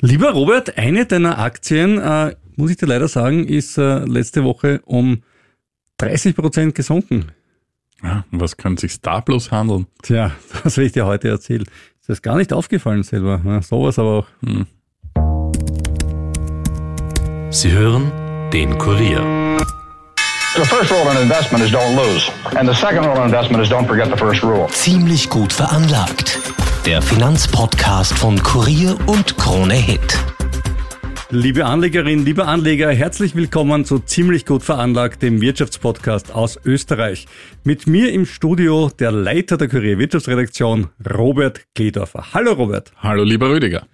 Lieber Robert, eine deiner Aktien, äh, muss ich dir leider sagen, ist äh, letzte Woche um 30 Prozent gesunken. Ja, was kann sich da bloß handeln? Tja, das will ich dir heute erzählen. Ist das gar nicht aufgefallen selber. Ja, sowas aber auch. Hm. Sie hören den Kurier. The first rule in investment is don't lose. And the second rule in investment is don't forget the first rule. Ziemlich gut veranlagt. Der Finanzpodcast von Kurier und Krone Hit. Liebe Anlegerinnen, liebe Anleger, herzlich willkommen zu Ziemlich gut veranlagt, dem Wirtschaftspodcast aus Österreich. Mit mir im Studio der Leiter der Kurier Wirtschaftsredaktion, Robert Kledorfer. Hallo Robert. Hallo lieber Rüdiger.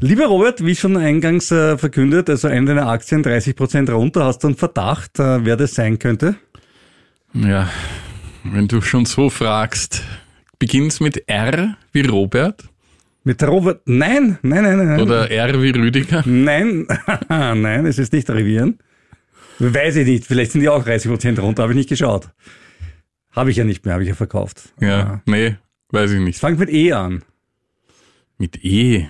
Lieber Robert, wie schon eingangs äh, verkündet, also eine deiner Aktien 30 Prozent runter, hast du einen Verdacht, äh, wer das sein könnte? Ja, wenn du schon so fragst, beginnt's mit R wie Robert? Mit Robert? Nein, nein, nein, nein. Oder R wie Rüdiger? Nein, nein, es ist nicht Rivieren. Weiß ich nicht, vielleicht sind die auch 30 Prozent runter, habe ich nicht geschaut. Habe ich ja nicht mehr, habe ich ja verkauft. Ja, ja. nee, weiß ich nicht. Fangt mit E an. Mit E?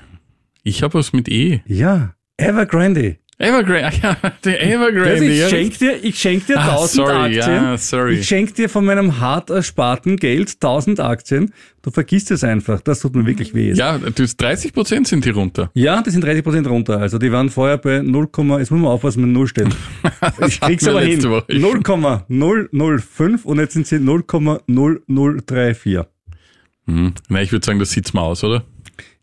Ich habe was mit E. Ja, Evergrande. Evergrande, ja, der Evergrande. Ich schenke dir, ich schenk dir ah, 1000 sorry, Aktien. Ja, sorry. Ich schenke dir von meinem hart ersparten Geld 1000 Aktien. Du vergisst es einfach. Das tut mir wirklich weh. Ja, du 30 Prozent sind die runter. Ja, die sind 30 Prozent runter. Also die waren vorher bei 0, jetzt muss man aufpassen mit 0 stellen. ich krieg's aber hin. 0,005 und jetzt sind sie 0,0034. Hm. Na, ich würde sagen, das sieht's mal aus, oder?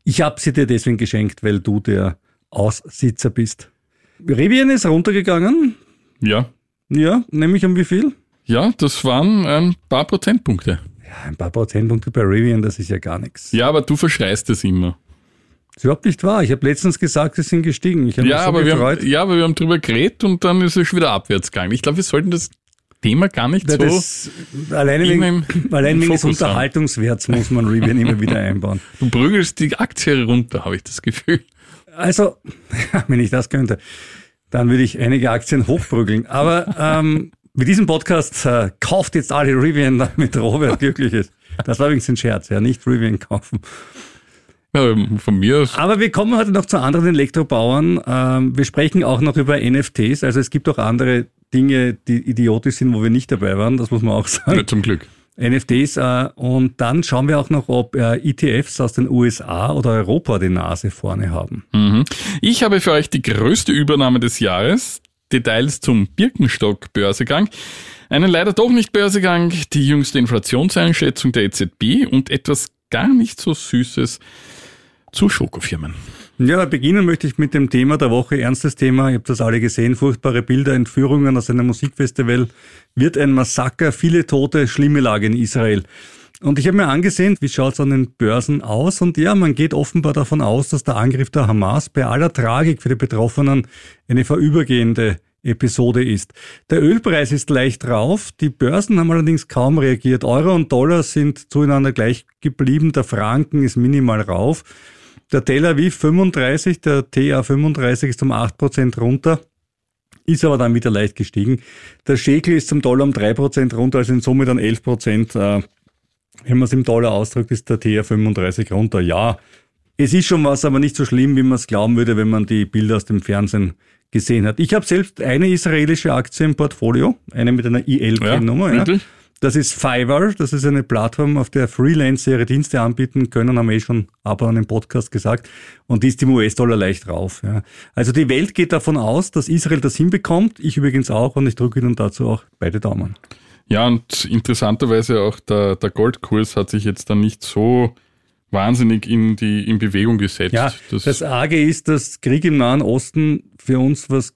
Ich habe sie dir deswegen geschenkt, weil du der Aussitzer bist. Rivian ist runtergegangen. Ja. Ja, nämlich um wie viel? Ja, das waren ein paar Prozentpunkte. Ja, ein paar Prozentpunkte bei Rivian, das ist ja gar nichts. Ja, aber du verschreist es immer. Das ist überhaupt nicht wahr. Ich habe letztens gesagt, sie sind gestiegen. Ich ja, so aber wir haben, ja, aber wir haben drüber geredet und dann ist es schon wieder abwärts gegangen. Ich glaube, wir sollten das Thema gar nicht ja, das, so. Alleine wegen, allein wegen des Unterhaltungswerts muss man Rivian immer wieder einbauen. Du prügelst die Aktie runter, habe ich das Gefühl. Also, wenn ich das könnte, dann würde ich einige Aktien hochprügeln. Aber ähm, mit diesem Podcast äh, kauft jetzt alle Rivian, damit Robert glücklich ist. Das war übrigens ein Scherz, ja, nicht Rivian kaufen. Ja, von mir aus. Aber wir kommen heute noch zu anderen Elektrobauern. Ähm, wir sprechen auch noch über NFTs. Also es gibt auch andere Dinge, die idiotisch sind, wo wir nicht dabei waren. Das muss man auch sagen. Ja, zum Glück. NFTs äh, und dann schauen wir auch noch, ob äh, ETFs aus den USA oder Europa die Nase vorne haben. Mhm. Ich habe für euch die größte Übernahme des Jahres, Details zum Birkenstock-Börsegang, einen leider doch nicht Börsegang, die jüngste Inflationseinschätzung der EZB und etwas gar nicht so Süßes zu Schokofirmen. Ja, beginnen möchte ich mit dem Thema der Woche, ernstes Thema. Ihr habt das alle gesehen, furchtbare Bilder, Entführungen aus einem Musikfestival, wird ein Massaker, viele Tote, schlimme Lage in Israel. Und ich habe mir angesehen, wie schaut es an den Börsen aus? Und ja, man geht offenbar davon aus, dass der Angriff der Hamas bei aller Tragik für die Betroffenen eine vorübergehende Episode ist. Der Ölpreis ist leicht rauf, die Börsen haben allerdings kaum reagiert. Euro und Dollar sind zueinander gleich geblieben, der Franken ist minimal rauf. Der Tel Aviv 35, der TA 35 ist um 8% runter, ist aber dann wieder leicht gestiegen. Der Shekel ist zum Dollar um 3% runter, also in Summe dann 11%. Äh, wenn man es im Dollar ausdrückt, ist der TA 35 runter. Ja, es ist schon was, aber nicht so schlimm, wie man es glauben würde, wenn man die Bilder aus dem Fernsehen gesehen hat. Ich habe selbst eine israelische Aktie im Portfolio, eine mit einer IL-Nummer. Ja, ja. Das ist Fiverr, das ist eine Plattform, auf der Freelancer ihre Dienste anbieten können, haben wir eh schon aber an dem Podcast gesagt. Und die ist im US-Dollar leicht rauf. Ja. Also die Welt geht davon aus, dass Israel das hinbekommt. Ich übrigens auch und ich drücke Ihnen dazu auch beide Daumen. Ja, und interessanterweise auch der, der Goldkurs hat sich jetzt dann nicht so wahnsinnig in die in Bewegung gesetzt. Ja, das, das Arge ist, dass Krieg im Nahen Osten für uns was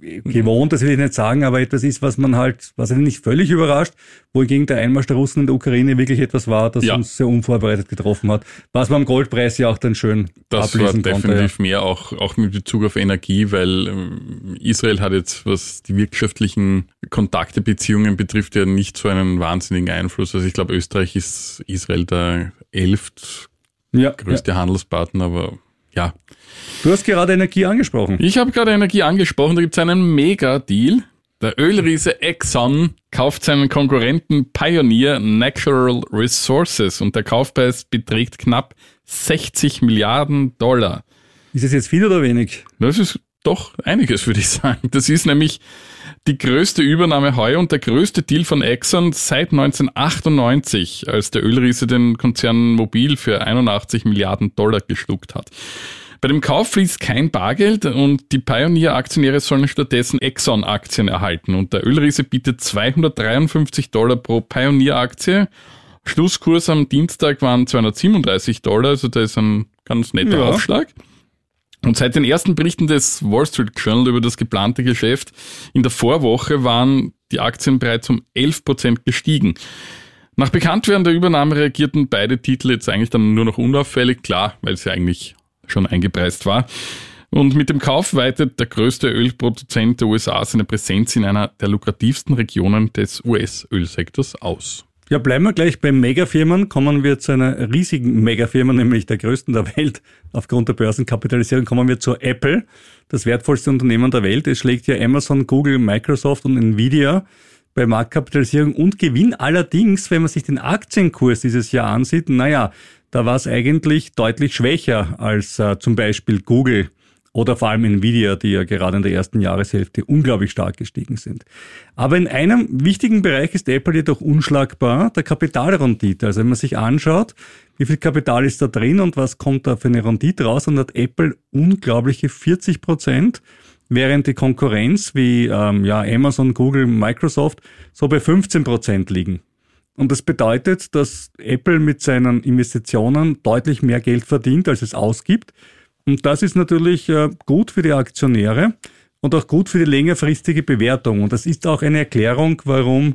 gewohnt, das will ich nicht sagen, aber etwas ist, was man halt, was einen nicht völlig überrascht, wohingegen der Einmarsch der Russen in der Ukraine wirklich etwas war, das ja. uns sehr unvorbereitet getroffen hat, was man am Goldpreis ja auch dann schön Das war definitiv konnte, ja. mehr, auch, auch mit Bezug auf Energie, weil ähm, Israel hat jetzt, was die wirtschaftlichen Kontakte, Beziehungen betrifft, ja nicht so einen wahnsinnigen Einfluss. Also ich glaube, Österreich ist Israel der elft ja, größte Handelspartner, aber ja. Du hast gerade Energie angesprochen. Ich habe gerade Energie angesprochen. Da gibt es einen Mega-Deal. Der Ölriese Exxon kauft seinen Konkurrenten Pioneer Natural Resources und der Kaufpreis beträgt knapp 60 Milliarden Dollar. Ist es jetzt viel oder wenig? Das ist doch einiges, würde ich sagen. Das ist nämlich die größte Übernahme heuer und der größte Deal von Exxon seit 1998, als der Ölriese den Konzern Mobil für 81 Milliarden Dollar geschluckt hat. Bei dem Kauf fließt kein Bargeld und die Pioneer-Aktionäre sollen stattdessen Exxon-Aktien erhalten. Und der Ölriese bietet 253 Dollar pro Pioneer-Aktie. Schlusskurs am Dienstag waren 237 Dollar, also da ist ein ganz netter ja. Aufschlag. Und seit den ersten Berichten des Wall Street Journal über das geplante Geschäft in der Vorwoche waren die Aktien bereits um 11 Prozent gestiegen. Nach Bekanntwerden der Übernahme reagierten beide Titel jetzt eigentlich dann nur noch unauffällig, klar, weil ja eigentlich schon eingepreist war. Und mit dem Kauf weitet der größte Ölproduzent der USA seine Präsenz in einer der lukrativsten Regionen des US-Ölsektors aus. Ja, bleiben wir gleich bei Megafirmen. Kommen wir zu einer riesigen Megafirma, nämlich der größten der Welt. Aufgrund der Börsenkapitalisierung kommen wir zu Apple, das wertvollste Unternehmen der Welt. Es schlägt ja Amazon, Google, Microsoft und Nvidia bei Marktkapitalisierung und Gewinn. Allerdings, wenn man sich den Aktienkurs dieses Jahr ansieht, naja, da war es eigentlich deutlich schwächer als äh, zum Beispiel Google oder vor allem Nvidia, die ja gerade in der ersten Jahreshälfte unglaublich stark gestiegen sind. Aber in einem wichtigen Bereich ist Apple jedoch unschlagbar, der Kapitalrendite. Also wenn man sich anschaut, wie viel Kapital ist da drin und was kommt da für eine Rendite raus, dann hat Apple unglaubliche 40 Prozent, während die Konkurrenz wie ähm, ja, Amazon, Google, Microsoft so bei 15 Prozent liegen. Und das bedeutet, dass Apple mit seinen Investitionen deutlich mehr Geld verdient, als es ausgibt. Und das ist natürlich äh, gut für die Aktionäre und auch gut für die längerfristige Bewertung. Und das ist auch eine Erklärung, warum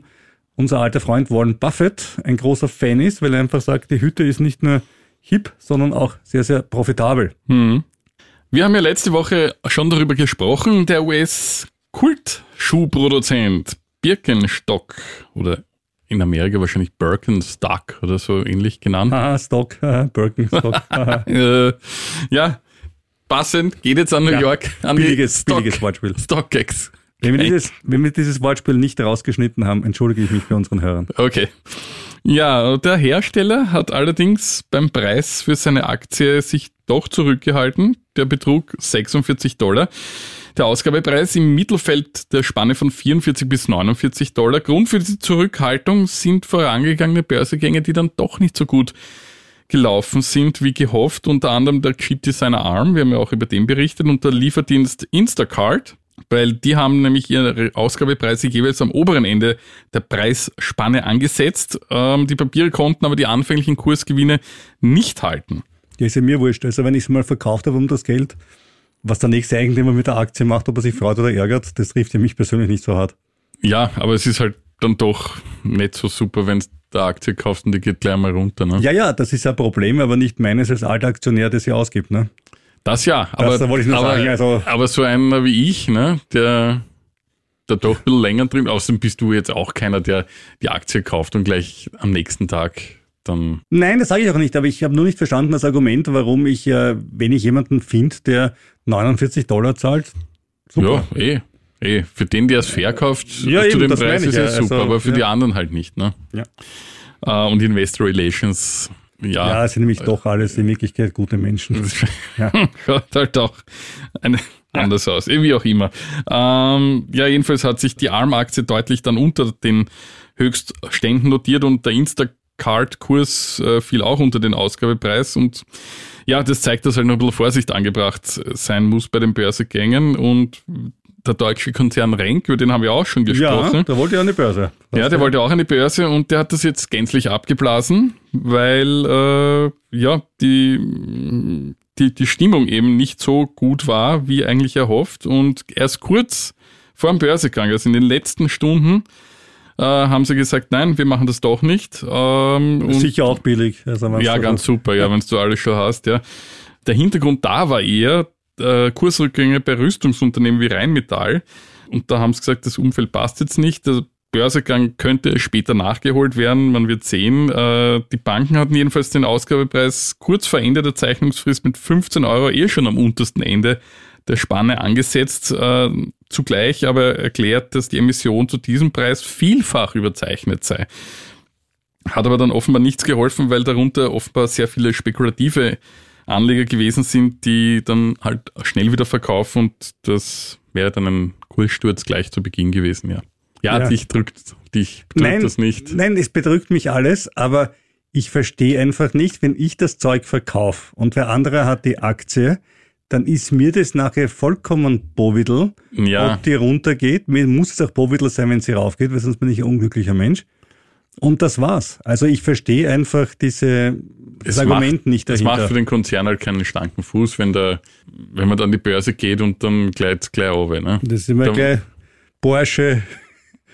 unser alter Freund Warren Buffett ein großer Fan ist, weil er einfach sagt, die Hütte ist nicht nur hip, sondern auch sehr, sehr profitabel. Hm. Wir haben ja letzte Woche schon darüber gesprochen, der US-Kultschuhproduzent Birkenstock oder in Amerika wahrscheinlich Birkenstock oder so ähnlich genannt. Haha, Stock, Birkenstock. äh, ja, passend, geht jetzt an New ja, York, an billiges, Stock, billiges Wortspiel. StockX. Wenn wir, dieses, wenn wir dieses Wortspiel nicht rausgeschnitten haben, entschuldige ich mich bei unseren Hörern. Okay. Ja, der Hersteller hat allerdings beim Preis für seine Aktie sich doch zurückgehalten. Der betrug 46 Dollar. Der Ausgabepreis im Mittelfeld der Spanne von 44 bis 49 Dollar. Grund für diese Zurückhaltung sind vorangegangene Börsegänge, die dann doch nicht so gut gelaufen sind wie gehofft. Unter anderem der Chip Designer ARM, wir haben ja auch über den berichtet, und der Lieferdienst Instacart, weil die haben nämlich ihre Ausgabepreise jeweils am oberen Ende der Preisspanne angesetzt. Ähm, die Papiere konnten aber die anfänglichen Kursgewinne nicht halten. Ja, ist ja mir wurscht. Also wenn ich es mal verkauft habe um das Geld, was der nächste Eigentümer mit der Aktie macht, ob er sich freut oder ärgert, das trifft ja mich persönlich nicht so hart. Ja, aber es ist halt dann doch nicht so super, wenn der Aktie kaufst und die geht gleich mal runter. Ne? Ja, ja, das ist ein Problem, aber nicht meines als alter Aktionär, der sie ausgibt. Ne? Das ja, aber, das, aber, sagen, also aber so einer wie ich, ne, der da doch ein bisschen länger drin, außerdem bist du jetzt auch keiner, der die Aktie kauft und gleich am nächsten Tag dann. Nein, das sage ich auch nicht, aber ich habe nur nicht verstanden das Argument, warum ich, äh, wenn ich jemanden finde, der 49 Dollar zahlt, super. Ja, eh. Eh, für den, der es verkauft, ja, zu eben, dem Preis ist ja super, also, aber für ja. die anderen halt nicht. Ne? Ja. Uh, und Investor Relations, ja. Ja, sind nämlich doch alles in Wirklichkeit gute Menschen. ja. Schaut halt auch eine, anders aus, wie auch immer. Ähm, ja, jedenfalls hat sich die ARM-Aktie deutlich dann unter den Höchstständen notiert und der Instacart-Kurs äh, fiel auch unter den Ausgabepreis und ja, das zeigt, dass halt noch ein bisschen Vorsicht angebracht sein muss bei den Börsegängen und der deutsche Konzern Renk, über den haben wir auch schon gesprochen. Ja, der wollte ja eine Börse. Ja, der wollte auch eine Börse und der hat das jetzt gänzlich abgeblasen, weil äh, ja die, die, die Stimmung eben nicht so gut war, wie eigentlich erhofft. Und erst kurz vor dem Börsegang, also in den letzten Stunden, äh, haben sie gesagt, nein, wir machen das doch nicht. Ähm, Sicher auch billig. Also ja, ganz super, ja, ja. wenn du alles schon hast, ja. Der Hintergrund da war eher, äh, Kursrückgänge bei Rüstungsunternehmen wie Rheinmetall. Und da haben sie gesagt, das Umfeld passt jetzt nicht. Der Börsegang könnte später nachgeholt werden. Man wird sehen. Äh, die Banken hatten jedenfalls den Ausgabepreis kurz vor Ende der Zeichnungsfrist mit 15 Euro eh schon am untersten Ende der Spanne angesetzt. Äh, zugleich aber erklärt, dass die Emission zu diesem Preis vielfach überzeichnet sei. Hat aber dann offenbar nichts geholfen, weil darunter offenbar sehr viele spekulative Anleger gewesen sind, die dann halt schnell wieder verkaufen und das wäre dann ein Kurssturz gleich zu Beginn gewesen, ja. Ja, ja. dich drückt, dich drückt nein, das nicht. Nein, es bedrückt mich alles, aber ich verstehe einfach nicht, wenn ich das Zeug verkaufe und wer andere hat die Aktie, dann ist mir das nachher vollkommen Bovidel, ja. ob die runtergeht. Mir muss es auch Bovidel sein, wenn sie raufgeht, weil sonst bin ich ein unglücklicher Mensch. Und das war's. Also ich verstehe einfach diese das Argument macht, nicht dahinter. Es macht für den Konzern halt keinen schlanken Fuß, wenn der, wenn man dann die Börse geht und dann gleich gleich runter, ne? Das ist immer da, gleich Porsche,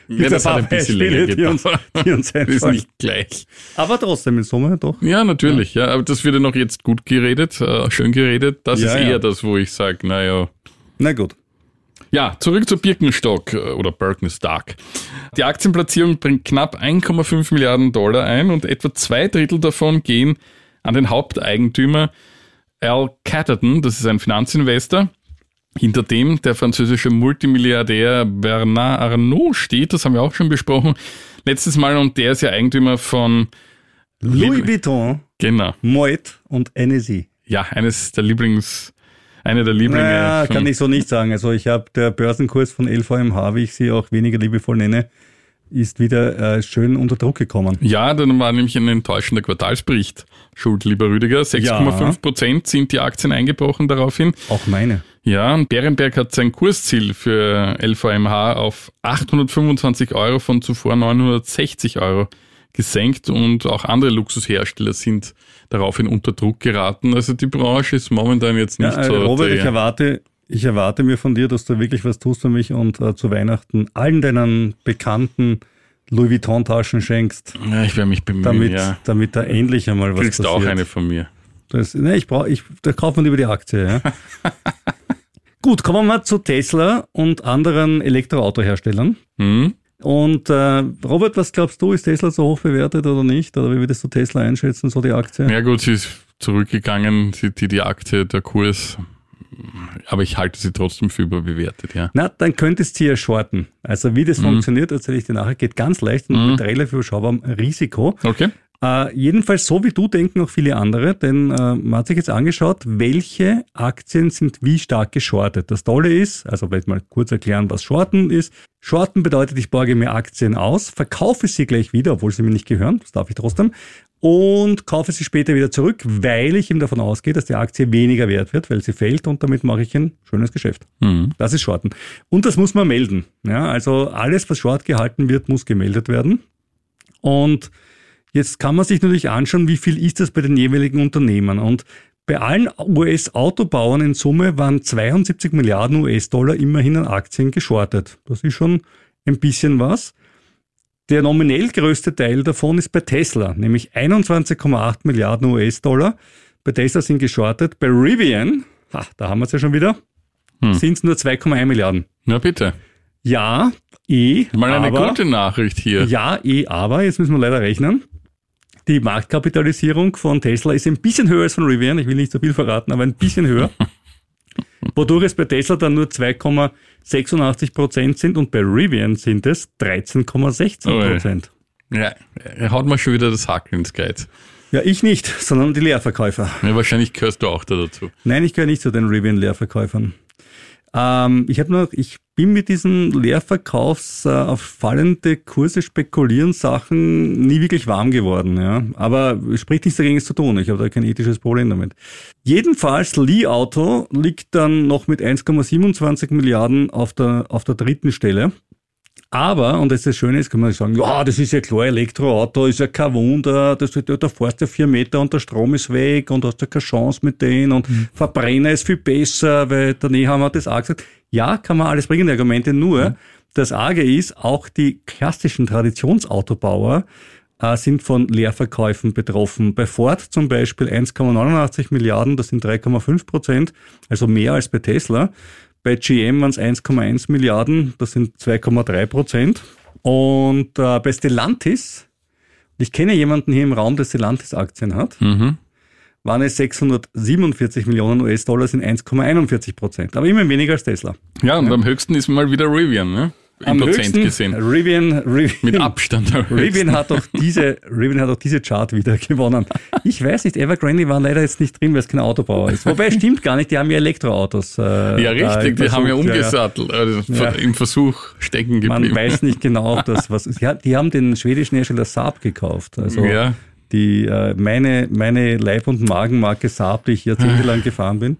ja, das ein bisschen länger die uns, die uns ist nicht gleich. Aber trotzdem in Summe doch. Ja, natürlich. Ja. ja. aber das wird ja noch jetzt gut geredet, äh, schön geredet. Das ja, ist eher ja. das, wo ich sage, naja. Na gut. Ja, zurück zu Birkenstock äh, oder Birkenstock. Die Aktienplatzierung bringt knapp 1,5 Milliarden Dollar ein und etwa zwei Drittel davon gehen an den Haupteigentümer Al Catterton, das ist ein Finanzinvestor, hinter dem der französische Multimilliardär Bernard Arnault steht. Das haben wir auch schon besprochen letztes Mal und der ist ja Eigentümer von Louis Vuitton, genau. Moet und NSI. Ja, eines der Lieblings eine der Lieblinge. Ja, kann ich so nicht sagen. Also ich habe der Börsenkurs von LVMH, wie ich sie auch weniger liebevoll nenne, ist wieder äh, schön unter Druck gekommen. Ja, dann war nämlich ein enttäuschender Quartalsbericht schuld, lieber Rüdiger. 6,5 Prozent sind die Aktien eingebrochen daraufhin. Auch meine. Ja, und Bärenberg hat sein Kursziel für LVMH auf 825 Euro von zuvor 960 Euro gesenkt und auch andere Luxushersteller sind daraufhin unter Druck geraten. Also die Branche ist momentan jetzt nicht ja, so. Robert, ich erwarte, ich erwarte mir von dir, dass du wirklich was tust für mich und äh, zu Weihnachten allen deinen Bekannten Louis Vuitton-Taschen schenkst. Ja, ich werde mich bemühen, damit, ja. damit da endlich einmal was Kriegst passiert. Kriegst auch eine von mir. Das, ne, ich brauche, ich, da kauft man über die Aktie, ja. Gut, kommen wir mal zu Tesla und anderen Elektroautoherstellern. Mhm. Und äh, Robert, was glaubst du, ist Tesla so hoch bewertet oder nicht? Oder wie würdest du Tesla einschätzen, so die Aktie? Ja gut, sie ist zurückgegangen, die, die Aktie, der Kurs aber ich halte sie trotzdem für überbewertet, ja. Na, dann könntest du ja shorten. Also wie das mhm. funktioniert, erzähle ich dir nachher, geht ganz leicht und mhm. mit relativ überschaubarem Risiko. Okay. Äh, jedenfalls so wie du denken auch viele andere, denn äh, man hat sich jetzt angeschaut, welche Aktien sind wie stark geschortet. Das Tolle ist, also vielleicht mal kurz erklären, was Shorten ist. Shorten bedeutet, ich borge mir Aktien aus, verkaufe sie gleich wieder, obwohl sie mir nicht gehören, das darf ich trotzdem, und kaufe sie später wieder zurück, weil ich eben davon ausgehe, dass die Aktie weniger wert wird, weil sie fällt und damit mache ich ein schönes Geschäft. Mhm. Das ist Shorten. Und das muss man melden. Ja, also alles, was Short gehalten wird, muss gemeldet werden. Und jetzt kann man sich natürlich anschauen, wie viel ist das bei den jeweiligen Unternehmen. Und bei allen US-Autobauern in Summe waren 72 Milliarden US-Dollar immerhin an Aktien geschortet. Das ist schon ein bisschen was. Der nominell größte Teil davon ist bei Tesla, nämlich 21,8 Milliarden US-Dollar. Bei Tesla sind geschortet. Bei Rivian, ha, da haben wir es ja schon wieder, hm. sind es nur 2,1 Milliarden. Na bitte. Ja, eh. Mal eine aber, gute Nachricht hier. Ja, eh, aber, jetzt müssen wir leider rechnen. Die Marktkapitalisierung von Tesla ist ein bisschen höher als von Rivian. Ich will nicht so viel verraten, aber ein bisschen höher. Wodurch es bei Tesla dann nur 2,86 Prozent sind und bei Rivian sind es 13,16 Prozent. ja, er haut mal schon wieder das Haken ins Geld. Ja, ich nicht, sondern die Leerverkäufer. Ja, wahrscheinlich gehörst du auch da dazu. Nein, ich gehöre nicht zu den Rivian-Leerverkäufern. Ähm, ich habe noch, ich bin mit diesen Leerverkaufs äh, auf fallende Kurse spekulieren Sachen nie wirklich warm geworden, ja. Aber spricht nichts dagegen, es zu tun. Ich habe da kein ethisches Problem damit. Jedenfalls, Li Auto liegt dann noch mit 1,27 Milliarden auf der, auf der dritten Stelle. Aber, und das ist das Schöne, ist, kann man sagen, ja, das ist ja klar, Elektroauto ist ja kein Wunder, das, da fährst du vier Meter und der Strom ist weg und hast ja keine Chance mit denen und mhm. Verbrenner ist viel besser, weil der Nehammer hat das auch gesagt. Ja, kann man alles bringen, die Argumente, nur mhm. das Arge ist, auch die klassischen Traditionsautobauer äh, sind von Leerverkäufen betroffen. Bei Ford zum Beispiel 1,89 Milliarden, das sind 3,5 Prozent, also mehr als bei Tesla. Bei GM waren es 1,1 Milliarden, das sind 2,3 Prozent. Und äh, bei Stellantis, ich kenne jemanden hier im Raum, der Stellantis-Aktien hat, mhm. waren es 647 Millionen US-Dollar, sind 1,41 Prozent. Aber immer weniger als Tesla. Ja, und ja. am höchsten ist mal wieder Rivian, ne? Im Prozent gesehen. Rivian, Rivian, Mit Abstand. Rivian hat doch diese, Rivian hat doch diese Chart wieder gewonnen. Ich weiß nicht, Evergrande war leider jetzt nicht drin, weil es kein Autobauer ist. Wobei stimmt gar nicht, die haben ja Elektroautos. Äh, ja, richtig, die haben ja umgesattelt, also ja. im Versuch stecken geblieben. Man weiß nicht genau, ob das was ist. Ja, die haben den schwedischen Hersteller Saab gekauft. Also ja. die, äh, meine, meine Leib- und Magenmarke Saab, die ich jahrzehntelang gefahren bin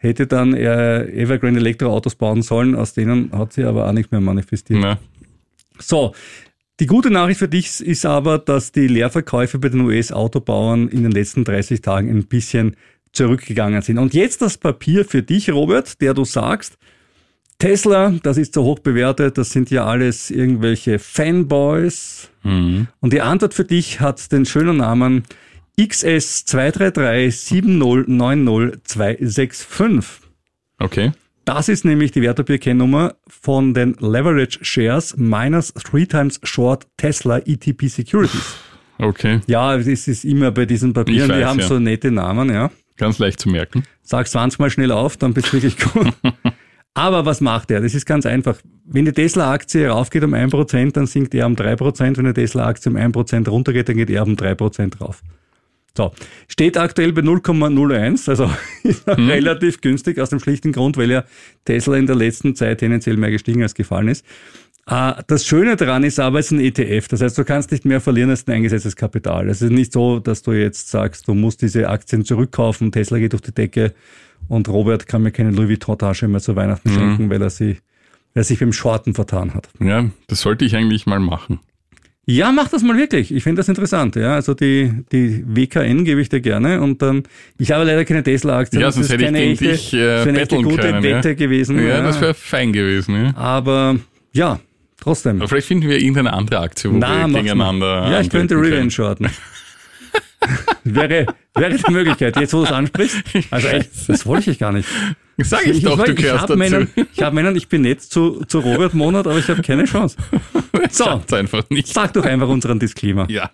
hätte dann äh, Evergrande Elektroautos bauen sollen, aus denen hat sie aber auch nicht mehr manifestiert. Ja. So, die gute Nachricht für dich ist aber, dass die Leerverkäufe bei den US-Autobauern in den letzten 30 Tagen ein bisschen zurückgegangen sind. Und jetzt das Papier für dich, Robert, der du sagst, Tesla, das ist so hoch bewertet, das sind ja alles irgendwelche Fanboys. Mhm. Und die Antwort für dich hat den schönen Namen XS 233 Okay. Das ist nämlich die Wertpapierkennnummer von den Leverage Shares minus three times short Tesla ETP Securities. Okay. Ja, es ist immer bei diesen Papieren, weiß, die haben ja. so nette Namen, ja. Ganz leicht zu merken. Sag 20 mal schnell auf, dann bist du wirklich gut. Aber was macht er? Das ist ganz einfach. Wenn die Tesla-Aktie raufgeht um 1%, dann sinkt er um 3%. Wenn die Tesla-Aktie um 1% runtergeht, dann geht er um 3% rauf. So, steht aktuell bei 0,01, also hm. relativ günstig aus dem schlichten Grund, weil ja Tesla in der letzten Zeit tendenziell mehr gestiegen als gefallen ist. Äh, das Schöne daran ist aber, es ist ein ETF. Das heißt, du kannst nicht mehr verlieren als ein eingesetztes Kapital. Es ist nicht so, dass du jetzt sagst, du musst diese Aktien zurückkaufen, Tesla geht durch die Decke und Robert kann mir keine Louis Vuitton-Tasche mehr zu Weihnachten mhm. schenken, weil er, sie, weil er sich beim Shorten vertan hat. Ja, das sollte ich eigentlich mal machen. Ja, mach das mal wirklich. Ich finde das interessant. Ja, also die, die WKN gebe ich dir gerne und dann, ich habe leider keine Tesla-Aktie. Ja, sonst hätte ich gegen dich äh, eine echte gute können, Wette ja. gewesen. Ja, ja. das wäre fein gewesen. Ja. Aber ja, trotzdem. Aber vielleicht finden wir irgendeine andere Aktie, wo Na, wir gegeneinander. Ja, ich könnte Revenge shorten. wäre, wäre die Möglichkeit, jetzt wo du es ansprichst. Also echt, das wollte ich gar nicht. Sag ich, ich doch, ich, du gehörst dazu. Meinen, ich habe meinen, ich bin nett zu, zu Robert Monat, aber ich habe keine Chance. So, einfach nicht. sag doch einfach unseren Disclaimer. Ja.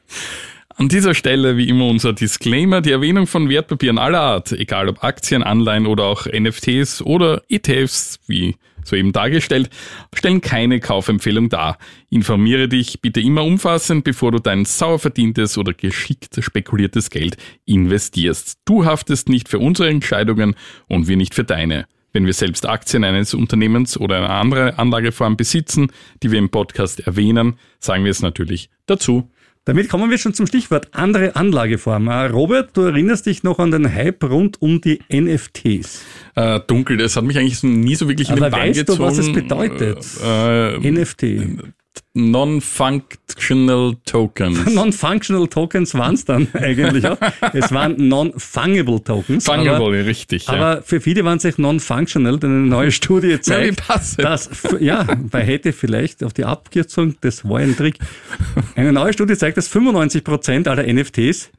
An dieser Stelle wie immer unser Disclaimer, die Erwähnung von Wertpapieren aller Art, egal ob Aktien, Anleihen oder auch NFTs oder ETFs, wie soeben dargestellt, stellen keine Kaufempfehlung dar. Informiere dich bitte immer umfassend, bevor du dein sauer verdientes oder geschickt spekuliertes Geld investierst. Du haftest nicht für unsere Entscheidungen und wir nicht für deine. Wenn wir selbst Aktien eines Unternehmens oder eine andere Anlageform besitzen, die wir im Podcast erwähnen, sagen wir es natürlich dazu. Damit kommen wir schon zum Stichwort andere Anlageform. Äh, Robert, du erinnerst dich noch an den Hype rund um die NFTs. Äh, dunkel, das hat mich eigentlich nie so wirklich in Aber den Bann weißt gezogen. du, was es bedeutet? Äh, NFT. Non-Functional Tokens. Non-Functional Tokens waren es dann eigentlich auch. Es waren Non-Fungible Tokens. Fungible, aber, richtig. Ja. Aber für viele waren es auch Non-Functional, denn eine neue Studie zeigt, ja, dass, ja, bei hätte vielleicht auf die Abkürzung, das war ein Trick. Eine neue Studie zeigt, dass 95 Prozent aller NFTs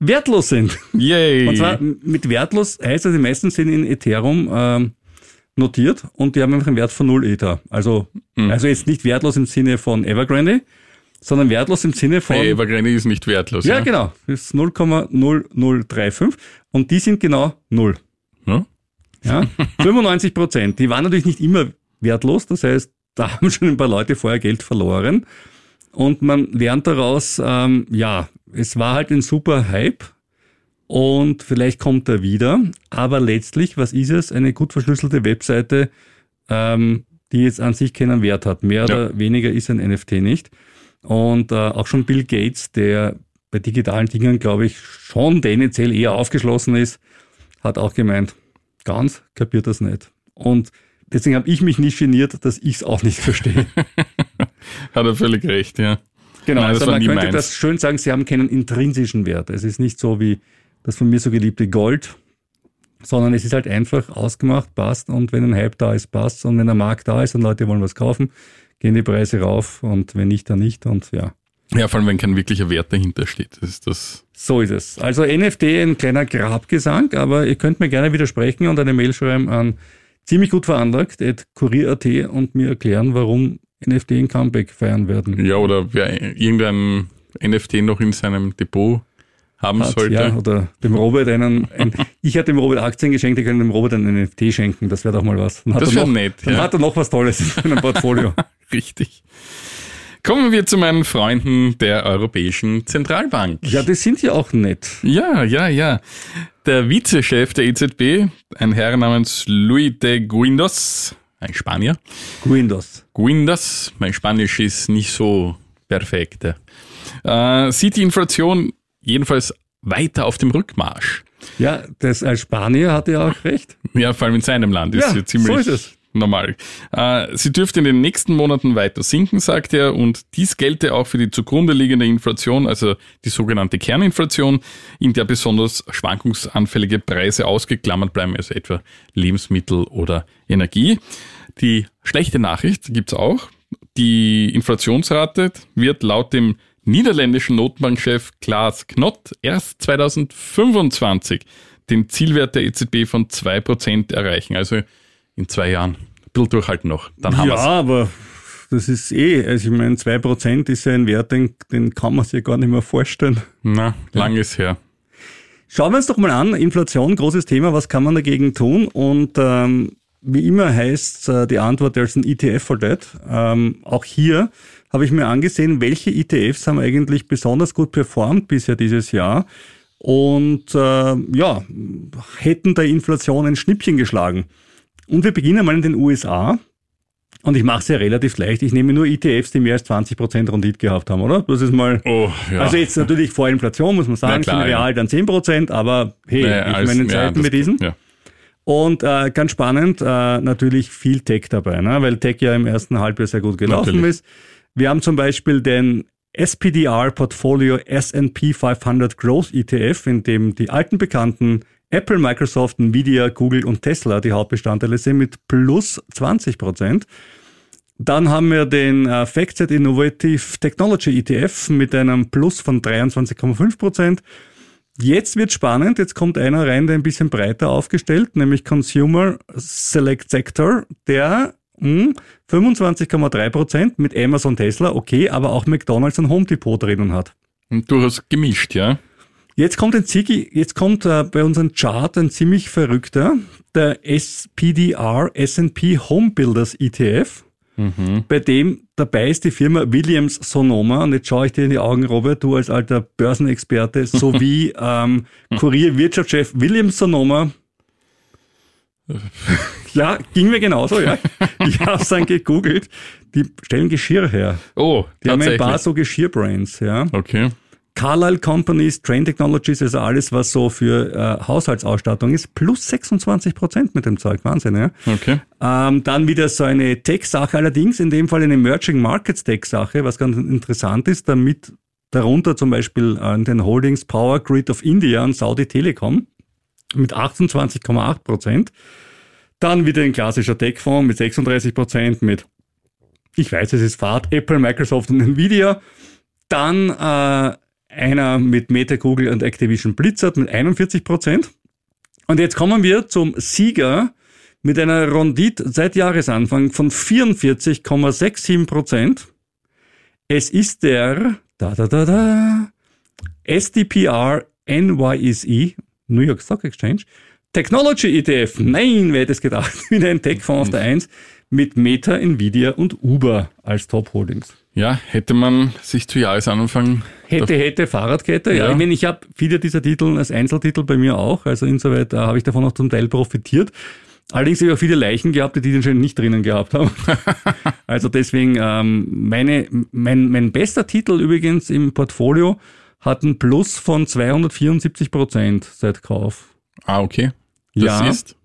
wertlos sind. Yay. Und zwar mit wertlos heißt also, die meisten sind in Ethereum ähm, notiert und die haben einfach einen Wert von 0 Ether. Also, mhm. also jetzt nicht wertlos im Sinne von Evergrande, sondern wertlos im Sinne von. Hey, Evergrande ist nicht wertlos. Ja, ja. genau. Das ist 0,0035 und die sind genau 0. Ja? ja 95 Prozent. Die waren natürlich nicht immer wertlos, das heißt, da haben schon ein paar Leute vorher Geld verloren. Und man lernt daraus, ähm, ja, es war halt ein super Hype und vielleicht kommt er wieder. Aber letztlich, was ist es? Eine gut verschlüsselte Webseite, ähm, die jetzt an sich keinen Wert hat. Mehr ja. oder weniger ist ein NFT nicht. Und äh, auch schon Bill Gates, der bei digitalen Dingen, glaube ich, schon tendenziell eher aufgeschlossen ist, hat auch gemeint, ganz kapiert das nicht. Und deswegen habe ich mich nicht geniert, dass ich es auch nicht verstehe. hat er völlig recht, ja. Genau, Nein, also man könnte meins. das schön sagen, sie haben keinen intrinsischen Wert. Es ist nicht so wie das von mir so geliebte Gold, sondern es ist halt einfach ausgemacht, passt und wenn ein Hype da ist, passt und wenn der Markt da ist und Leute wollen was kaufen, gehen die Preise rauf und wenn nicht, dann nicht und ja. Ja, vor allem, wenn kein wirklicher Wert dahinter steht. Das ist das. So ist es. Also NFT ein kleiner Grabgesang, aber ihr könnt mir gerne widersprechen und eine Mail schreiben an ziemlich gut veranlagt, at kurier.at und mir erklären, warum NFT ein Comeback feiern werden. Ja, oder wer irgendein NFT noch in seinem Depot haben hat, sollte. Ja, oder dem Robert einen, ein, ich hatte dem Robert Aktien geschenkt, ich könnte dem Robert einen NFT schenken, das wäre doch mal was. Dann das wäre nett. Dann ja. hat er noch was Tolles in seinem Portfolio. Richtig. Kommen wir zu meinen Freunden der Europäischen Zentralbank. Ja, die sind ja auch nett. Ja, ja, ja. Der Vizechef der EZB, ein Herr namens Luis de Guindos, ein Spanier. Guindos. Guindos, mein Spanisch ist nicht so perfekt. Äh, sieht die Inflation jedenfalls weiter auf dem Rückmarsch. Ja, das als Spanier hat er auch recht. Ja, vor allem in seinem Land ist ja, ja ziemlich so ist es. normal. Äh, sie dürfte in den nächsten Monaten weiter sinken, sagt er, und dies gelte auch für die zugrunde liegende Inflation, also die sogenannte Kerninflation, in der besonders schwankungsanfällige Preise ausgeklammert bleiben, also etwa Lebensmittel oder Energie. Die schlechte Nachricht gibt's auch. Die Inflationsrate wird laut dem niederländischen Notenbankchef Klaas Knott erst 2025 den Zielwert der EZB von 2% erreichen. Also in zwei Jahren. Ein bisschen durchhalten noch. Dann haben ja, wir's. aber das ist eh, also ich meine, 2% ist ja ein Wert, den, den kann man sich gar nicht mehr vorstellen. Na, lang ist her. Schauen wir uns doch mal an, Inflation, großes Thema, was kann man dagegen tun? Und ähm, wie immer heißt äh, die Antwort, there's an ETF for that. Ähm, auch hier habe ich mir angesehen, welche ETFs haben eigentlich besonders gut performt bisher dieses Jahr und äh, ja, hätten der Inflation ein Schnippchen geschlagen. Und wir beginnen mal in den USA. Und ich mache es ja relativ leicht. Ich nehme nur ETFs, die mehr als 20% Rendite gehabt haben, oder? Das ist mal. Oh, ja. Also jetzt natürlich vor Inflation, muss man sagen, klar, sind real ja. dann 10%, aber hey, Naja, ich meine Zeiten mit diesen. Ja. Und äh, ganz spannend, äh, natürlich viel Tech dabei, ne? weil Tech ja im ersten Halbjahr sehr gut gelaufen Natürlich. ist. Wir haben zum Beispiel den SPDR Portfolio S&P 500 Growth ETF, in dem die alten Bekannten Apple, Microsoft, Nvidia, Google und Tesla die Hauptbestandteile sind mit plus 20 Prozent. Dann haben wir den äh, FactSet Innovative Technology ETF mit einem Plus von 23,5 Prozent. Jetzt wird spannend, jetzt kommt einer rein, der ein bisschen breiter aufgestellt, nämlich Consumer Select Sector, der hm, 25,3 Prozent mit Amazon, Tesla, okay, aber auch McDonalds und Home Depot drinnen hat. Und durchaus gemischt, ja. Jetzt kommt ein Ziggy, jetzt kommt äh, bei unserem Chart ein ziemlich verrückter, der SPDR S&P Home Builders ETF, bei dem dabei ist die Firma Williams Sonoma und jetzt schaue ich dir in die Augen, Robert, du als alter Börsenexperte sowie ähm, Kurier-Wirtschaftschef Williams Sonoma. Ja, ging mir genauso, ja. Ich habe es dann gegoogelt. Die stellen Geschirr her. Oh, Die haben ein paar so Geschirrbrands, ja. okay. Carlisle Companies, Train Technologies, also alles, was so für äh, Haushaltsausstattung ist, plus 26 Prozent mit dem Zeug. Wahnsinn, ja. Okay. Ähm, dann wieder so eine Tech-Sache, allerdings in dem Fall eine Emerging Markets Tech-Sache, was ganz interessant ist, damit darunter zum Beispiel äh, den Holdings Power Grid of India und Saudi Telekom mit 28,8 Prozent. Dann wieder ein klassischer Tech-Fonds mit 36 Prozent, mit, ich weiß, es ist Fahrt, Apple, Microsoft und Nvidia. Dann äh, einer mit Meta, Google und Activision Blizzard mit 41 Prozent. Und jetzt kommen wir zum Sieger mit einer Rendite seit Jahresanfang von 44,67 Prozent. Es ist der da, da, da, da, SDPR NYSE, New York Stock Exchange, Technology ETF. Nein, wer hätte es gedacht? Wieder ein Tech-Fonds auf der 1 mit Meta, Nvidia und Uber als Top-Holdings. Ja, hätte man sich zu Jahresanfang Hätte, hätte, Fahrradkette. Ja, Ja. ich meine, ich habe viele dieser Titel als Einzeltitel bei mir auch. Also insoweit äh, habe ich davon auch zum Teil profitiert. Allerdings habe ich auch viele Leichen gehabt, die den schon nicht drinnen gehabt haben. also deswegen, ähm, meine, mein, mein bester Titel übrigens im Portfolio hat einen Plus von 274 Prozent seit Kauf. Ah, okay. Das Ja. ist.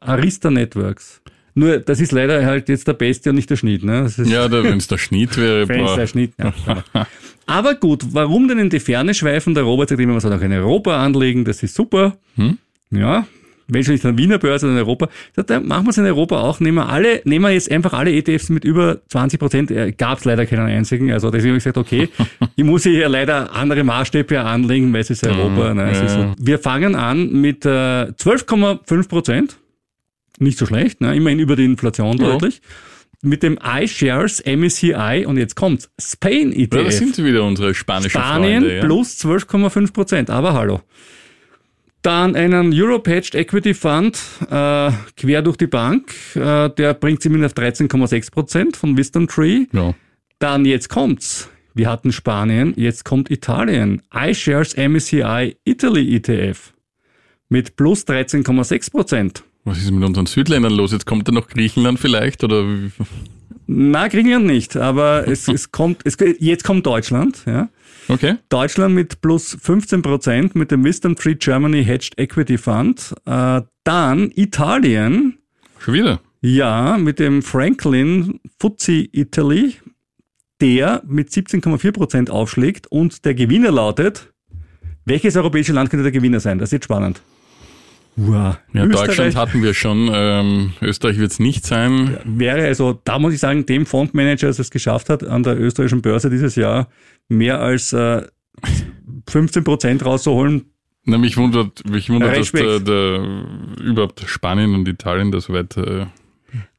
Arista Networks. Nur, das ist leider halt jetzt der Beste und nicht der Schnitt. Ne? Ja, wenn es der Schnitt wäre, Fans boah. der Schnitt. Ja. Aber gut, warum denn in die Ferne schweifen? Der Robert sagt immer, man soll auch in Europa anlegen, das ist super. Hm? Ja, wenn schon nicht an der Wiener Börse, dann in Europa. Er, machen wir es in Europa auch. Nehmen wir alle, nehmen wir jetzt einfach alle ETFs mit über 20 Prozent. Gab es leider keinen einzigen. Also deswegen habe ich gesagt, okay, ich muss hier leider andere Maßstäbe anlegen, weil es ist Europa. ne, es ist so. ja. Wir fangen an mit äh, 12,5 Prozent. Nicht so schlecht, ne? immerhin über die Inflation Ja. deutlich. Mit dem iShares MSCI und jetzt kommt's, Spain Ja, ETF. das sind wieder unsere spanischen Spanien Freunde. Ja. plus 12,5 Prozent. Aber hallo. Dann einen Europe Hedged Equity Fund äh, quer durch die Bank. Äh, der bringt sie mit auf 13,6 Prozent von Wisdom Tree. Ja. Dann jetzt kommt's. Wir hatten Spanien, jetzt kommt Italien. iShares MSCI Italy ETF mit plus 13,6 Prozent. Was ist mit unseren Südländern los? Jetzt kommt da noch Griechenland vielleicht oder? Na, Griechenland nicht, aber es, es kommt, es, jetzt kommt Deutschland, ja. Okay. Deutschland mit plus 15 Prozent mit dem Wisdom Tree Germany Hedged Equity Fund. Äh, dann Italien. Schon wieder? Ja, mit dem Franklin FTSE Italy, der mit 17,4 Prozent aufschlägt und der Gewinner lautet, welches europäische Land könnte der Gewinner sein? Das ist jetzt spannend. Wow. Ja, Deutschland hatten wir schon. Ähm, Österreich wird es nicht sein. Wäre also, da muss ich sagen, dem Fondsmanager, der es geschafft hat, an der österreichischen Börse dieses Jahr mehr als äh, 15 Prozent rauszuholen. Na, mich wundert, mich wundert dass der, der, überhaupt Spanien und Italien das so weit. Äh,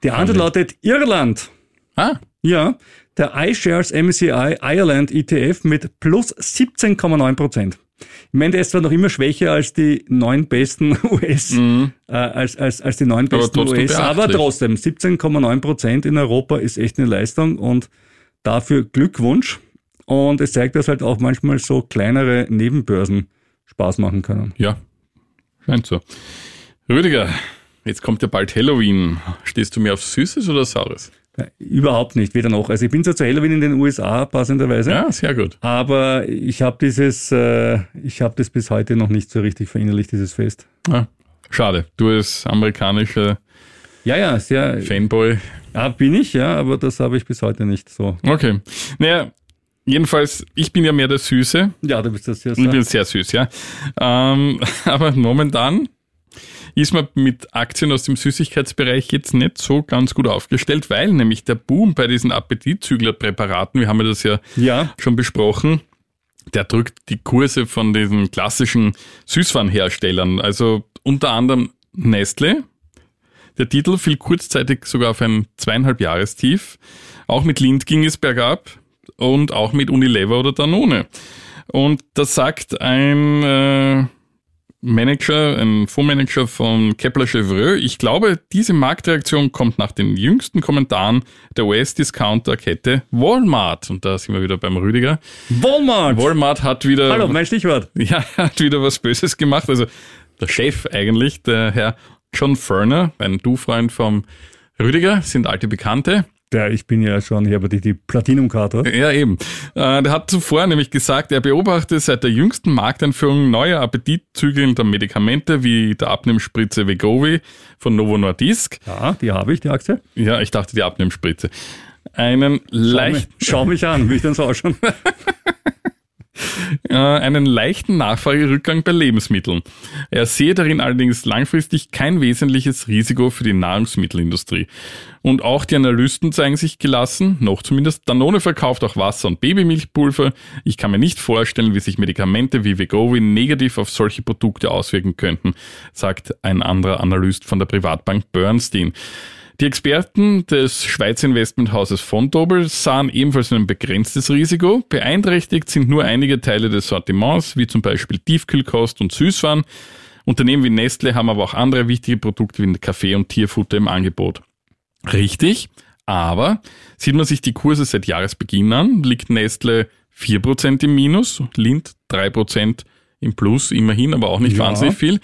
Die Antwort lautet Irland. Ah. Ja, der iShares MSCI Ireland ETF mit plus 17,9 Prozent. Ich meine, der ist zwar noch immer schwächer als die neun besten US, mhm. äh, als, als, als die neun besten aber US, aber trotzdem 17,9 Prozent in Europa ist echt eine Leistung und dafür Glückwunsch. Und es zeigt, dass halt auch manchmal so kleinere Nebenbörsen Spaß machen können. Ja, scheint so. Rüdiger, jetzt kommt ja bald Halloween. Stehst du mehr auf Süßes oder Saures? Überhaupt nicht, weder noch. Also ich bin zwar zu Halloween in den USA, passenderweise. Ja, sehr gut. Aber ich habe dieses, äh, ich habe das bis heute noch nicht so richtig verinnerlicht, dieses Fest. Ja, schade. Du als amerikanischer ja, ja, sehr Fanboy. Ja, bin ich, ja, aber das habe ich bis heute nicht so. Okay. Naja, jedenfalls, ich bin ja mehr der Süße. Ja, du bist das sehr süß. Ich bin sehr süß, ja. Ähm, aber momentan ist man mit Aktien aus dem Süßigkeitsbereich jetzt nicht so ganz gut aufgestellt, weil nämlich der Boom bei diesen Appetitzüglerpräparaten, wir haben ja das ja, ja. schon besprochen, der drückt die Kurse von diesen klassischen Süßwarenherstellern, also unter anderem Nestle. Der Titel fiel kurzzeitig sogar auf ein zweieinhalb Jahrestief. Auch mit Lind ging es bergab und auch mit Unilever oder Danone. Und das sagt ein äh, Manager, ein Fondsmanager von Kepler Chevreux. Ich glaube, diese Marktreaktion kommt nach den jüngsten Kommentaren der US-Discounter-Kette Walmart. Und da sind wir wieder beim Rüdiger. Walmart! Walmart hat wieder. Hallo, mein Stichwort. Ja, hat wieder was Böses gemacht. Also der Chef eigentlich, der Herr John Ferner, ein Du-Freund vom Rüdiger, sind alte Bekannte. Der, ich bin ja schon, ich habe die, die Platinum-Karte. Ja, eben. Äh, der hat zuvor nämlich gesagt, er beobachtet seit der jüngsten Markteinführung neuer appetitzügelnder Medikamente wie der Abnehmspritze Vegovi von Novo Nordisk. Ja, die habe ich, die Aktie. Ja, ich dachte die Abnehmspritze. Einen leicht. Schau mich an, wie ich denn so ausschauen. Äh, einen leichten Nachfragerückgang bei Lebensmitteln. Er sehe darin allerdings langfristig kein wesentliches Risiko für die Nahrungsmittelindustrie. Und auch die Analysten zeigen sich gelassen, noch zumindest. Danone verkauft auch Wasser- und Babymilchpulver. Ich kann mir nicht vorstellen, wie sich Medikamente wie Vegovi negativ auf solche Produkte auswirken könnten, sagt ein anderer Analyst von der Privatbank Bernstein. Die Experten des Schweizer Investmenthauses Fontobel sahen ebenfalls ein begrenztes Risiko. Beeinträchtigt sind nur einige Teile des Sortiments, wie zum Beispiel Tiefkühlkost und Süßwaren. Unternehmen wie Nestle haben aber auch andere wichtige Produkte wie Kaffee und Tierfutter im Angebot. Richtig, aber sieht man sich die Kurse seit Jahresbeginn an, liegt Nestle 4% im Minus, Lind 3% im Plus, immerhin, aber auch nicht ja. wahnsinnig viel.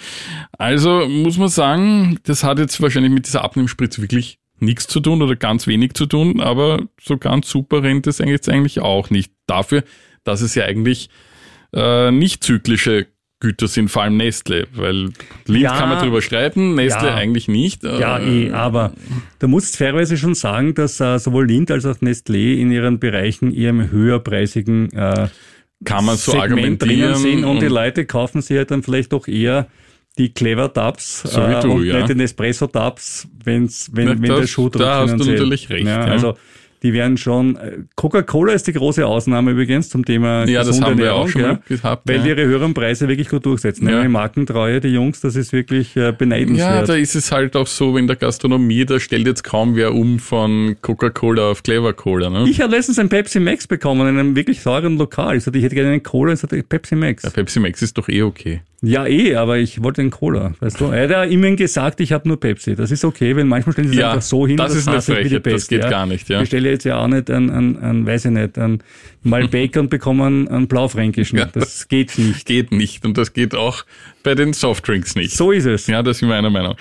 Also muss man sagen, das hat jetzt wahrscheinlich mit dieser Abnehmspritze wirklich nichts zu tun oder ganz wenig zu tun, aber so ganz super rennt es jetzt eigentlich auch nicht. Dafür, dass es ja eigentlich äh, nicht zyklische Güter sind, vor allem Nestle, weil Lind ja, kann man drüber streiten, Nestle ja, eigentlich nicht. Ja, äh, eh, aber du musst fairerweise schon sagen, dass äh, sowohl Lind als auch Nestlé in ihren Bereichen eher im höherpreisigen äh, kann man so Segment argumentieren. Sehen und, und, die Leute kaufen sich halt dann vielleicht doch eher die Clever Tabs so äh, und ja. nicht den Espresso Tabs, wenn's, wenn, Na, wenn das, der Schuh drückt. Da hast du natürlich recht. Ja, ja. Also die werden schon, äh, Coca-Cola ist die große Ausnahme übrigens zum Thema Ja, das haben wir Ernährung, auch schon ja, gehabt. weil ja. die ihre höheren Preise wirklich gut durchsetzen. Ja. Eine Markentreue, die Jungs, das ist wirklich äh, Ja, beneidenswert. da ist es halt auch so, in der Gastronomie, da stellt jetzt kaum wer um von Coca-Cola auf Clever Cola. Ne? ich habe letztens ein Pepsi Max bekommen in einem wirklich teuren Lokal. Ich sagte, ich hätte gerne einen Cola, ich sagte Pepsi Max. Ja, Pepsi Max ist doch eh okay. Ja, eh, aber ich wollte einen Cola, weißt du. Er hat ja immerhin gesagt, ich habe nur Pepsi. Das ist okay, weil manchmal stellen sie es Ja, einfach so hin. das ist eine Frechheit, das geht gar nicht, ja. Ich bestelle jetzt ja auch nicht ein, ein, ein weiß ich nicht, ein Malbec und bekomme einen, einen Blaufränkischen. Ja. Das geht nicht. Geht nicht und das geht auch bei den Softdrinks nicht. So ist es. Ja, das ist meiner Meinung.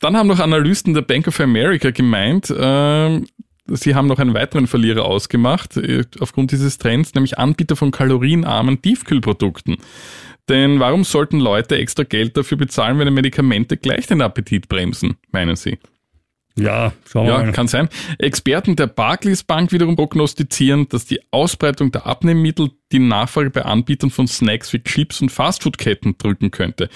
Dann haben noch Analysten der Bank of America gemeint, ähm, sie haben noch einen weiteren Verlierer ausgemacht, äh, aufgrund dieses Trends, nämlich Anbieter von kalorienarmen Tiefkühlprodukten. Denn warum sollten Leute extra Geld dafür bezahlen, wenn Medikamente gleich den Appetit bremsen, meinen sie? Ja, schauen wir Ja, mal. kann sein. Experten der Barclays Bank wiederum prognostizieren, dass die Ausbreitung der Abnehmmittel die Nachfrage bei Anbietern von Snacks wie Chips und Fastfood-Ketten drücken könnte.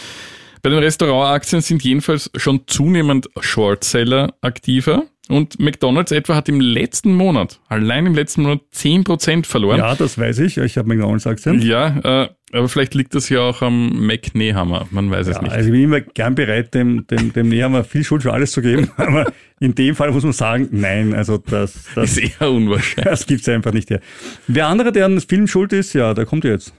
Bei den Restaurantaktien sind jedenfalls schon zunehmend Shortseller aktiver und McDonald's etwa hat im letzten Monat, allein im letzten Monat 10% verloren. Ja, das weiß ich. Ich habe McDonalds Akzent. Ja, äh, aber vielleicht liegt das ja auch am Mac Nehammer, man weiß es Ja, nicht. also ich bin immer gern bereit, dem, dem, dem Nehammer viel Schuld für alles zu geben. Aber in dem Fall muss man sagen, nein, also das, das, ist eher unwahrscheinlich. das gibt's einfach nicht. Ja. Wer andere, der an das Film schuld ist, ja, der kommt jetzt.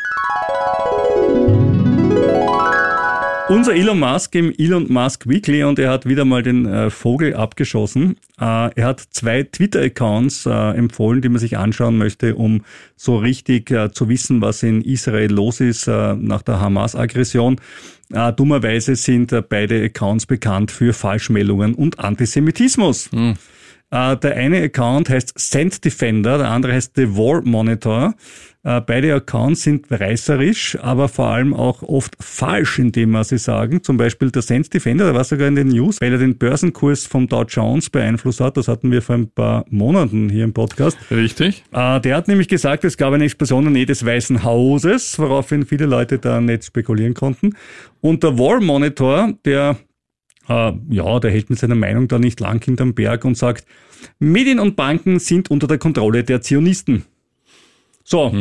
Unser Elon Musk im Elon Musk Weekly und er hat wieder mal den äh, Vogel abgeschossen. Äh, er hat zwei Twitter-Accounts äh, empfohlen, die man sich anschauen möchte, um so richtig äh, zu wissen, was in Israel los ist äh, nach der Hamas-Aggression. Äh, dummerweise sind beide Accounts bekannt für Falschmeldungen und Antisemitismus. Äh, der eine Account heißt Send Defender, der andere heißt The War Monitor. Äh, beide Accounts sind reißerisch, aber vor allem auch oft falsch in dem, was sie sagen. Zum Beispiel der Send Defender, der war sogar in den News, weil er den Börsenkurs vom Dow Jones beeinflusst hat. Das hatten wir vor ein paar Monaten hier im Podcast. Richtig? Äh, der hat nämlich gesagt, es gab eine Explosion in der Nähe des Weißen Hauses, woraufhin viele Leute da nicht spekulieren konnten. Und der War Monitor, der, äh, ja, der hält mit seiner Meinung da nicht lang hinterm Berg und sagt, Medien und Banken sind unter der Kontrolle der Zionisten. So,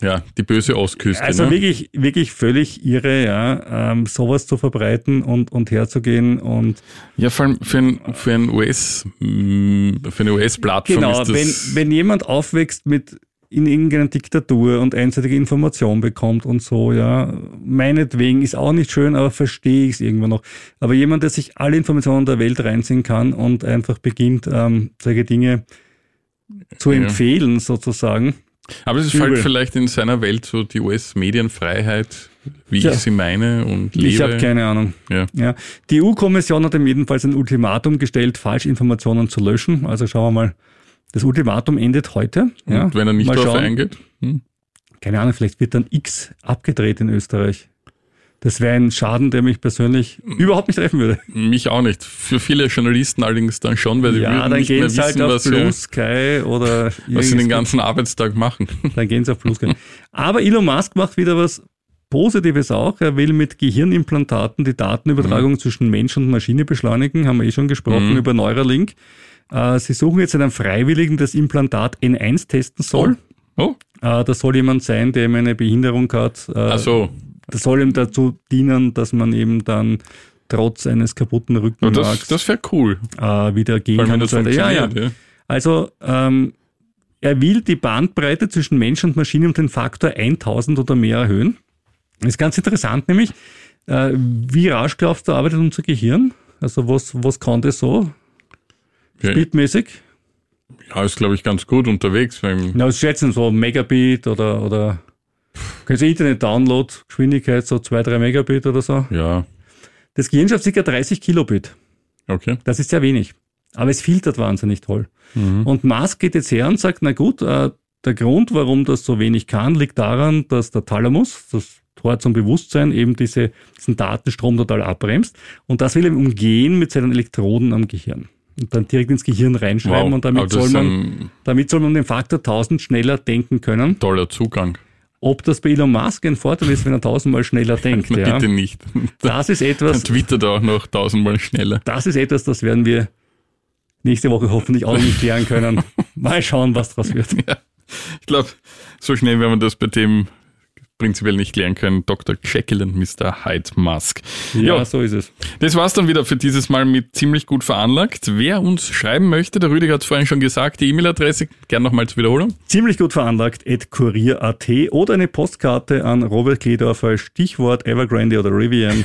Ja, die böse Ostküste. also ne? wirklich, wirklich völlig irre, ja, ähm, sowas zu verbreiten und, und herzugehen und Ja, vor allem für ein, für ein US, für eine US-Plattform Genau, ist wenn, das. wenn jemand aufwächst mit in irgendeiner Diktatur und einseitige Information bekommt und so, ja, meinetwegen ist auch nicht schön, aber verstehe ich es irgendwann noch. Aber jemand, der sich alle Informationen der Welt reinziehen kann und einfach beginnt, ähm, solche Dinge zu Ja. empfehlen, sozusagen. aber es ist halt vielleicht in seiner Welt so die US-Medienfreiheit, wie Ja. ich sie meine und lebe. Ich habe keine Ahnung. Ja. Ja. Die EU-Kommission hat ihm jedenfalls ein Ultimatum gestellt, Falschinformationen zu löschen. Also schauen wir mal. Das Ultimatum endet heute. ja. Und wenn er nicht Mal darauf schauen. eingeht, hm, keine Ahnung, vielleicht wird dann X abgedreht in Österreich. Das wäre ein Schaden, der mich persönlich überhaupt nicht treffen würde. mich auch nicht. Für viele Journalisten allerdings dann schon, weil sie Ja, würden dann nicht mehr halt wissen, auf was, Blue sie, Sky oder was sie den ganzen Arbeitstag machen. Dann gehen sie auf Blue Sky. Aber Elon Musk macht wieder was Positives auch. Er will mit Gehirnimplantaten die Datenübertragung zwischen Mensch und Maschine beschleunigen. Haben wir eh schon gesprochen Mhm. über Neuralink. Äh, Sie suchen jetzt einen Freiwilligen, der das Implantat N1 testen soll. Oh, Äh, Das soll jemand sein, der eben eine Behinderung hat. Äh, ach so. Das soll ihm dazu dienen, dass man eben dann trotz eines kaputten Rückenmarks das, das wäre cool. wieder gehen allem, kann. das so ja. Ja. Also ähm, er will die Bandbreite zwischen Mensch und Maschine um den Faktor 1000 oder mehr erhöhen. Das ist ganz interessant nämlich. Äh, wie rasch glaubst du, arbeitet unser Gehirn? Also was, was kann das so? Ja. Speedmäßig? ja, ist glaube ich ganz gut unterwegs. Na, was schätzen so Megabit oder, oder kannst du Internet-Download-Geschwindigkeit so 2, 3 Megabit oder so? ja, Das Gehirn schafft ca. 30 Kilobit. okay. Das ist sehr wenig. Aber es filtert wahnsinnig toll. Mhm. Und Musk geht jetzt her und sagt, na gut, äh, der Grund, warum das so wenig kann, liegt daran, dass der Thalamus, das Tor zum Bewusstsein, eben diese, diesen Datenstrom total abbremst. Und das will er umgehen mit seinen Elektroden am Gehirn. Und dann direkt ins Gehirn reinschreiben Wow. und damit soll, man, damit soll man den Faktor 1000 schneller denken können. toller Zugang. Ob das bei Elon Musk ein Vorteil ist, wenn er tausendmal schneller denkt. Na, ja. Bitte nicht. Das ist Dann etwas, twittert er auch noch tausendmal schneller. das ist etwas, das werden wir nächste Woche hoffentlich auch nicht klären können. Mal schauen, was daraus wird. Ja, ich glaube, so schnell werden wir das bei dem prinzipiell nicht klären können. Dr. Jekyll und Mr. Hyde Mask. Ja, ja, so ist es. Das war's dann wieder für dieses Mal mit ziemlich gut veranlagt. Wer uns schreiben möchte, der Rüdiger hat es vorhin schon gesagt, die E-Mail-Adresse, gern nochmal zur Wiederholung. Ziemlich gut veranlagt, at kurier.at oder eine Postkarte an Robert Kledorfer, Stichwort Evergrande oder Rivian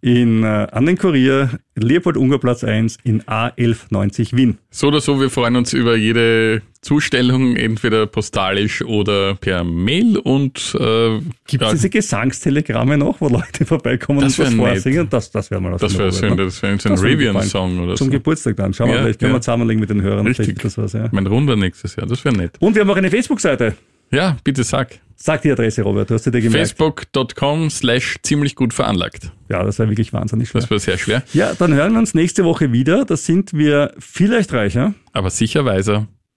in, äh, an den Kurier, Leopold-Unger-Platz 1 in A1190 Wien. So oder so, wir freuen uns über jede Zustellung, entweder postalisch oder per Mail und äh, Gibt es diese Gesangstelegramme noch, wo Leute vorbeikommen und was vorsingen? Das, das wäre mal was. Das wäre schön, das wäre ein Rivian-Song oder Zum so. Geburtstag dann. Schauen wir ja, vielleicht, können ja. wir zusammenlegen mit den Hörern. Richtig. Das was, ja. Mein Runder nächstes Jahr, das wäre nett. Und wir haben auch eine Facebook-Seite. Ja, bitte sag. Sag die Adresse, Robert, du hast dir gemerkt. Facebook.com slash ziemlich gut veranlagt. Ja, das war wirklich wahnsinnig schwer. Das war sehr schwer. Ja, dann hören wir uns nächste Woche wieder. Da sind wir vielleicht reicher. Aber sicher weiser.